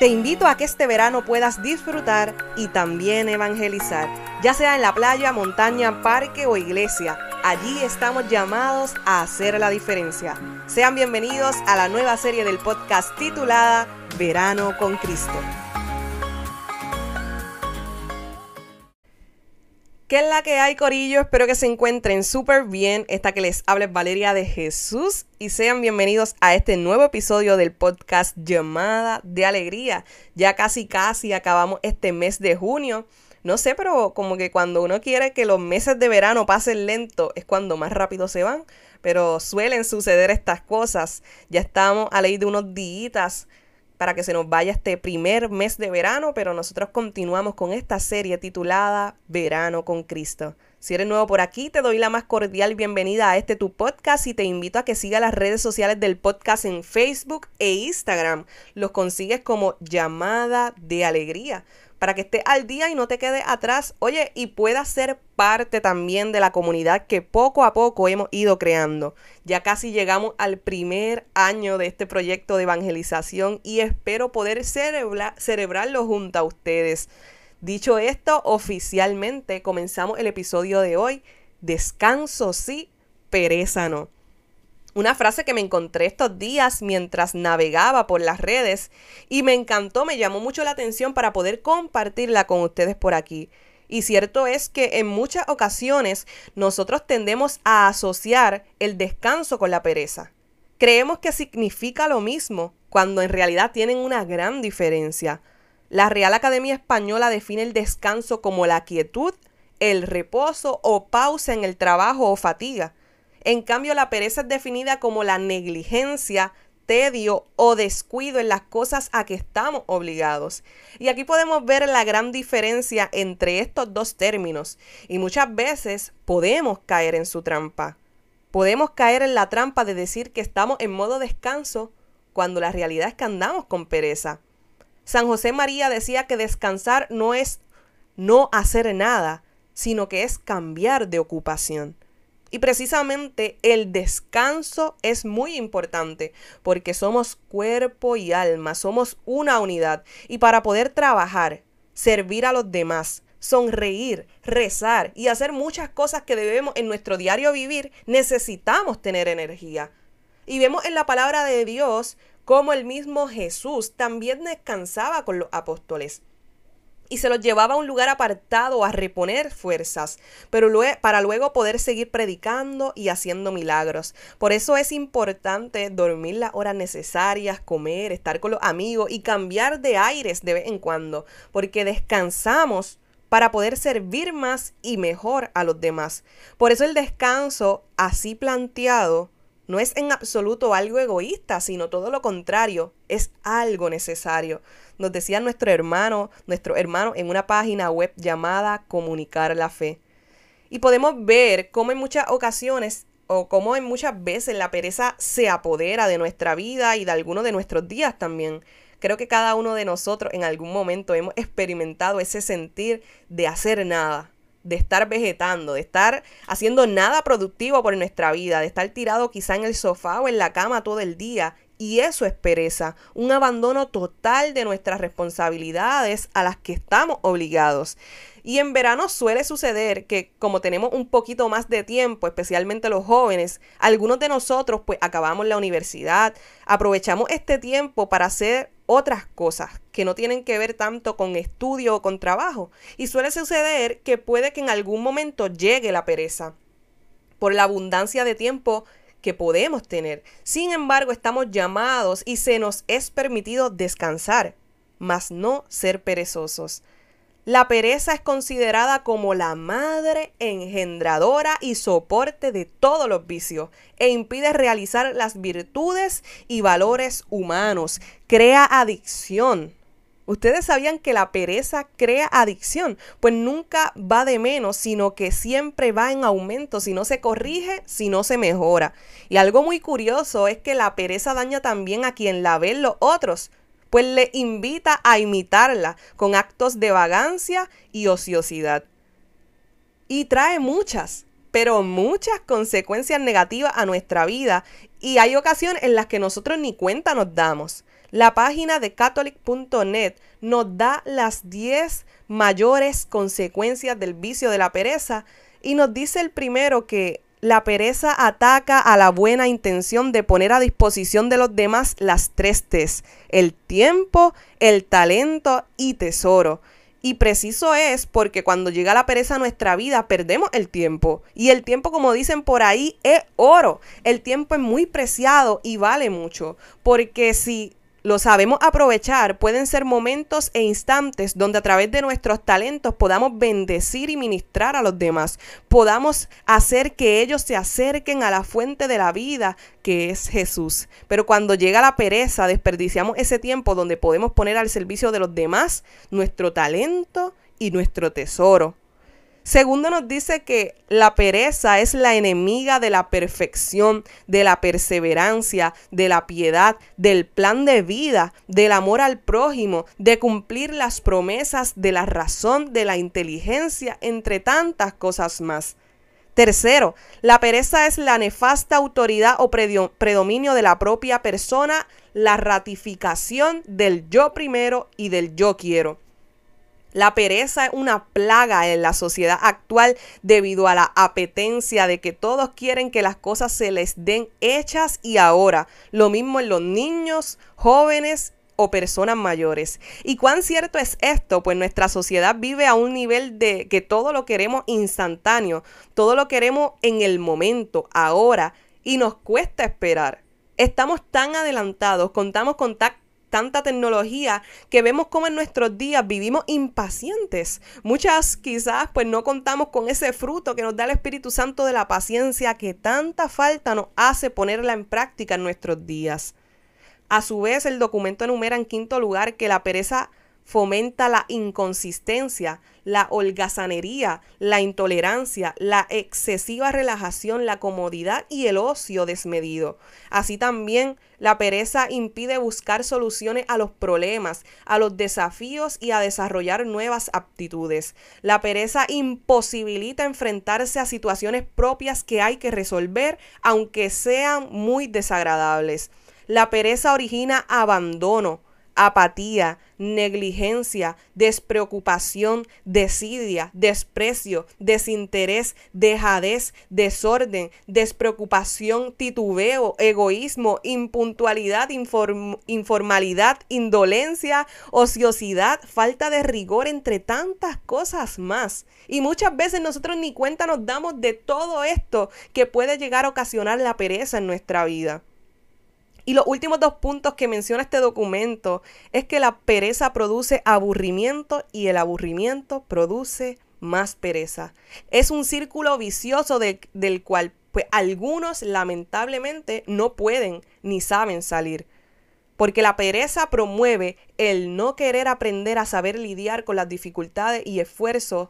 Te invito a que este verano puedas disfrutar y también evangelizar, ya sea en la playa, montaña, parque o iglesia. Allí estamos llamados a hacer la diferencia. Sean bienvenidos a la nueva serie del podcast titulada Verano con Cristo. ¿Qué es la que hay, Corillo? Espero que se encuentren súper bien. Esta que les habla es Valeria de Jesús y sean bienvenidos a este nuevo episodio del podcast Llamada de Alegría. Ya casi casi acabamos este mes de junio. No sé, pero como que cuando uno quiere que los meses de verano pasen lento es cuando más rápido se van. Pero suelen suceder estas cosas. Ya estamos a ley de unos días para que se nos vaya este primer mes de verano, pero nosotros continuamos con esta serie titulada Verano con Cristo. Si eres nuevo por aquí, te doy la más cordial bienvenida a este tu podcast y te invito a que sigas las redes sociales del podcast en Facebook e Instagram. Los consigues como llamada de alegría para que estés al día y no te quedes atrás. Oye, y puedas ser parte también de la comunidad que poco a poco hemos ido creando. Ya casi llegamos al primer año de este proyecto de evangelización y espero poder celebrarlo junto a ustedes. Dicho esto, oficialmente comenzamos el episodio de hoy. Descanso sí, pereza no. Una frase que me encontré estos días mientras navegaba por las redes y me encantó, me llamó mucho la atención para poder compartirla con ustedes por aquí. Y cierto es que en muchas ocasiones nosotros tendemos a asociar el descanso con la pereza. Creemos que significa lo mismo, cuando en realidad tienen una gran diferencia. La Real Academia Española define el descanso como la quietud, el reposo o pausa en el trabajo o fatiga. En cambio, la pereza es definida como la negligencia, tedio o descuido en las cosas a que estamos obligados. Y aquí podemos ver la gran diferencia entre estos dos términos y muchas veces podemos caer en su trampa. Podemos caer en la trampa de decir que estamos en modo descanso cuando la realidad es que andamos con pereza. San José María decía que descansar no es no hacer nada, sino que es cambiar de ocupación. Y precisamente el descanso es muy importante porque somos cuerpo y alma, somos una unidad. Y para poder trabajar, servir a los demás, sonreír, rezar y hacer muchas cosas que debemos en nuestro diario vivir, necesitamos tener energía. Y vemos en la palabra de Dios cómo el mismo Jesús también descansaba con los apóstoles y se los llevaba a un lugar apartado a reponer fuerzas, pero para luego poder seguir predicando y haciendo milagros. Por eso es importante dormir las horas necesarias, comer, estar con los amigos y cambiar de aires de vez en cuando, porque descansamos para poder servir más y mejor a los demás. Por eso el descanso así planteado no es en absoluto algo egoísta, sino todo lo contrario, es algo necesario. Nos decía nuestro hermano, nuestro hermano en una página web llamada Comunicar la Fe. Y podemos ver cómo en muchas ocasiones o cómo en muchas veces la pereza se apodera de nuestra vida y de algunos de nuestros días también. Creo que cada uno de nosotros en algún momento hemos experimentado ese sentir de hacer nada, de estar vegetando, de estar haciendo nada productivo por nuestra vida, de estar tirado quizá en el sofá o en la cama todo el día. Y eso es pereza, un abandono total de nuestras responsabilidades a las que estamos obligados. Y en verano suele suceder que como tenemos un poquito más de tiempo, especialmente los jóvenes, algunos de nosotros pues acabamos la universidad, aprovechamos este tiempo para hacer otras cosas que no tienen que ver tanto con estudio o con trabajo. Y suele suceder que puede que en algún momento llegue la pereza por la abundancia de tiempo que podemos tener. Sin embargo, estamos llamados y se nos es permitido descansar, mas no ser perezosos. La pereza es considerada como la madre engendradora y soporte de todos los vicios e impide realizar las virtudes y valores humanos. Crea adicción. ¿Ustedes sabían que la pereza crea adicción? Pues nunca va de menos, sino que siempre va en aumento si no se corrige, si no se mejora. Y algo muy curioso es que la pereza daña también a quien la ven los otros pues le invita a imitarla con actos de vagancia y ociosidad. Y trae muchas, pero muchas consecuencias negativas a nuestra vida y hay ocasiones en las que nosotros ni cuenta nos damos. La página de catholic.net nos da las 10 mayores consecuencias del vicio de la pereza y nos dice el primero que la pereza ataca a la buena intención de poner a disposición de los demás las tres T's, el tiempo, el talento y tesoro. Y preciso es porque cuando llega la pereza a nuestra vida perdemos el tiempo. Y el tiempo, como dicen por ahí, es oro. El tiempo es muy preciado y vale mucho. Porque si lo sabemos aprovechar, pueden ser momentos e instantes donde a través de nuestros talentos podamos bendecir y ministrar a los demás, podamos hacer que ellos se acerquen a la fuente de la vida que es Jesús. Pero cuando llega la pereza, desperdiciamos ese tiempo donde podemos poner al servicio de los demás nuestro talento y nuestro tesoro. Segundo nos dice que la pereza es la enemiga de la perfección, de la perseverancia, de la piedad, del plan de vida, del amor al prójimo, de cumplir las promesas, de la razón, de la inteligencia, entre tantas cosas más. Tercero, la pereza es la nefasta autoridad o predominio de la propia persona, la ratificación del yo primero y del yo quiero. La pereza es una plaga en la sociedad actual debido a la apetencia de que todos quieren que las cosas se les den hechas y ahora. Lo mismo en los niños, jóvenes o personas mayores. ¿Y cuán cierto es esto? Pues nuestra sociedad vive a un nivel de que todo lo queremos instantáneo, todo lo queremos en el momento, ahora, y nos cuesta esperar. Estamos tan adelantados, contamos con tanta tecnología que vemos como en nuestros días vivimos impacientes. Muchas quizás pues no contamos con ese fruto que nos da el Espíritu Santo de la paciencia que tanta falta nos hace ponerla en práctica en nuestros días. A su vez, el documento enumera en quinto lugar que la pereza fomenta la inconsistencia, la holgazanería, la intolerancia, la excesiva relajación, la comodidad y el ocio desmedido. Así también la pereza impide buscar soluciones a los problemas, a los desafíos y a desarrollar nuevas aptitudes. La pereza imposibilita enfrentarse a situaciones propias que hay que resolver, aunque sean muy desagradables. La pereza origina abandono, apatía, negligencia, despreocupación, desidia, desprecio, desinterés, dejadez, desorden, despreocupación, titubeo, egoísmo, impuntualidad, informalidad, indolencia, ociosidad, falta de rigor, entre tantas cosas más. Y muchas veces nosotros ni cuenta nos damos de todo esto que puede llegar a ocasionar la pereza en nuestra vida. Y los últimos dos puntos que menciona este documento es que la pereza produce aburrimiento y el aburrimiento produce más pereza. Es un círculo vicioso del cual pues, algunos lamentablemente no pueden ni saben salir. Porque la pereza promueve el no querer aprender a saber lidiar con las dificultades y esfuerzos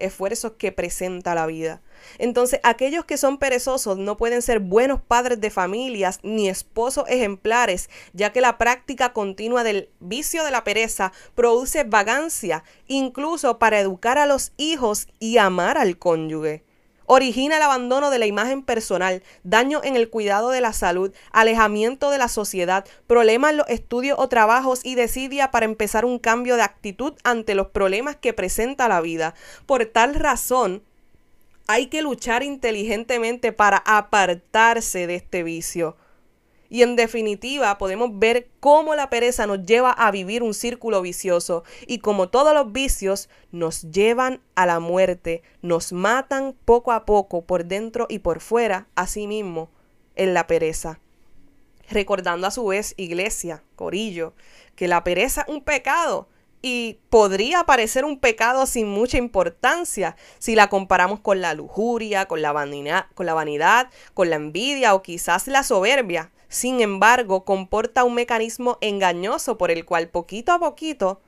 esfuerzos que presenta la vida. Entonces, aquellos que son perezosos no pueden ser buenos padres de familias ni esposos ejemplares, ya que la práctica continua del vicio de la pereza produce vagancia, incluso para educar a los hijos y amar al cónyuge origina el abandono de la imagen personal, daño en el cuidado de la salud, alejamiento de la sociedad, problemas en los estudios o trabajos y desidia para empezar un cambio de actitud ante los problemas que presenta la vida. Por tal razón, hay que luchar inteligentemente para apartarse de este vicio. Y en definitiva podemos ver cómo la pereza nos lleva a vivir un círculo vicioso. Y como todos los vicios nos llevan a la muerte, nos matan poco a poco por dentro y por fuera, así mismo en la pereza. Recordando a su vez, iglesia, corillo, que la pereza es un pecado y podría parecer un pecado sin mucha importancia si la comparamos con la lujuria, con la, vanidad, con la vanidad, con la envidia o quizás la soberbia. Sin embargo, comporta un mecanismo engañoso por el cual poquito a poquito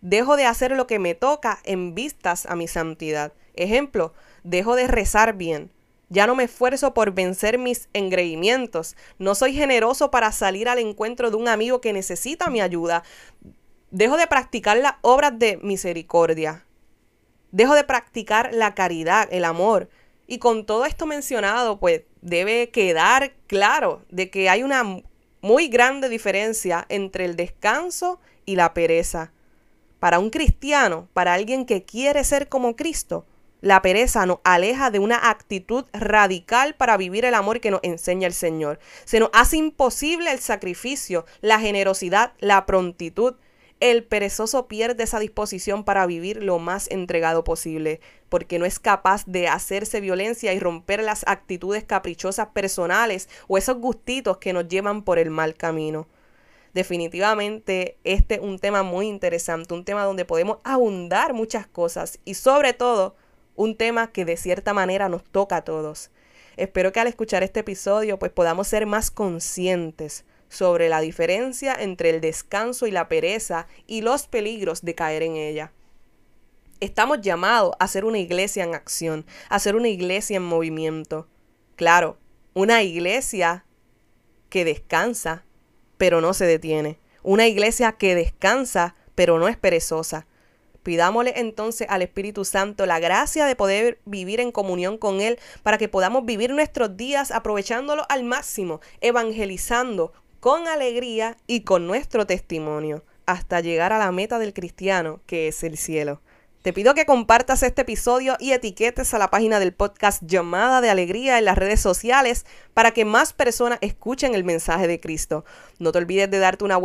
dejo de hacer lo que me toca en vistas a mi santidad. Ejemplo, dejo de rezar bien. Ya no me esfuerzo por vencer mis engreimientos. No soy generoso para salir al encuentro de un amigo que necesita mi ayuda. Dejo de practicar las obras de misericordia. Dejo de practicar la caridad, el amor. Y con todo esto mencionado, pues debe quedar claro de que hay una muy grande diferencia entre el descanso y la pereza. Para un cristiano, para alguien que quiere ser como Cristo, la pereza nos aleja de una actitud radical para vivir el amor que nos enseña el Señor. Se nos hace imposible el sacrificio, la generosidad, la prontitud. El perezoso pierde esa disposición para vivir lo más entregado posible, porque no es capaz de hacerse violencia y romper las actitudes caprichosas personales o esos gustitos que nos llevan por el mal camino. Definitivamente este es un tema muy interesante, un tema donde podemos abundar muchas cosas y sobre todo un tema que de cierta manera nos toca a todos. Espero que al escuchar este episodio pues podamos ser más conscientes sobre la diferencia entre el descanso y la pereza y los peligros de caer en ella. Estamos llamados a ser una iglesia en acción, a ser una iglesia en movimiento. Claro, una iglesia que descansa, pero no se detiene. Una iglesia que descansa, pero no es perezosa. Pidámosle entonces al Espíritu Santo la gracia de poder vivir en comunión con Él para que podamos vivir nuestros días aprovechándolo al máximo, evangelizando con alegría y con nuestro testimonio hasta llegar a la meta del cristiano que es el cielo. Te pido que compartas este episodio y etiquetes a la página del podcast Llamada de Alegría en las redes sociales para que más personas escuchen el mensaje de Cristo. No te olvides de darte una,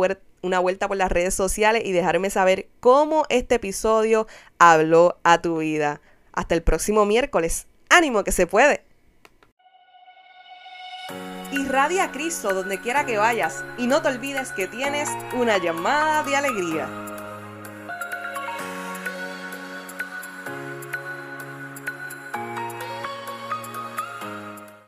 vuelta por las redes sociales y dejarme saber cómo este episodio habló a tu vida. Hasta el próximo miércoles. ¡Ánimo que se puede! Irradia a Cristo donde quiera que vayas y no te olvides que tienes una llamada de alegría.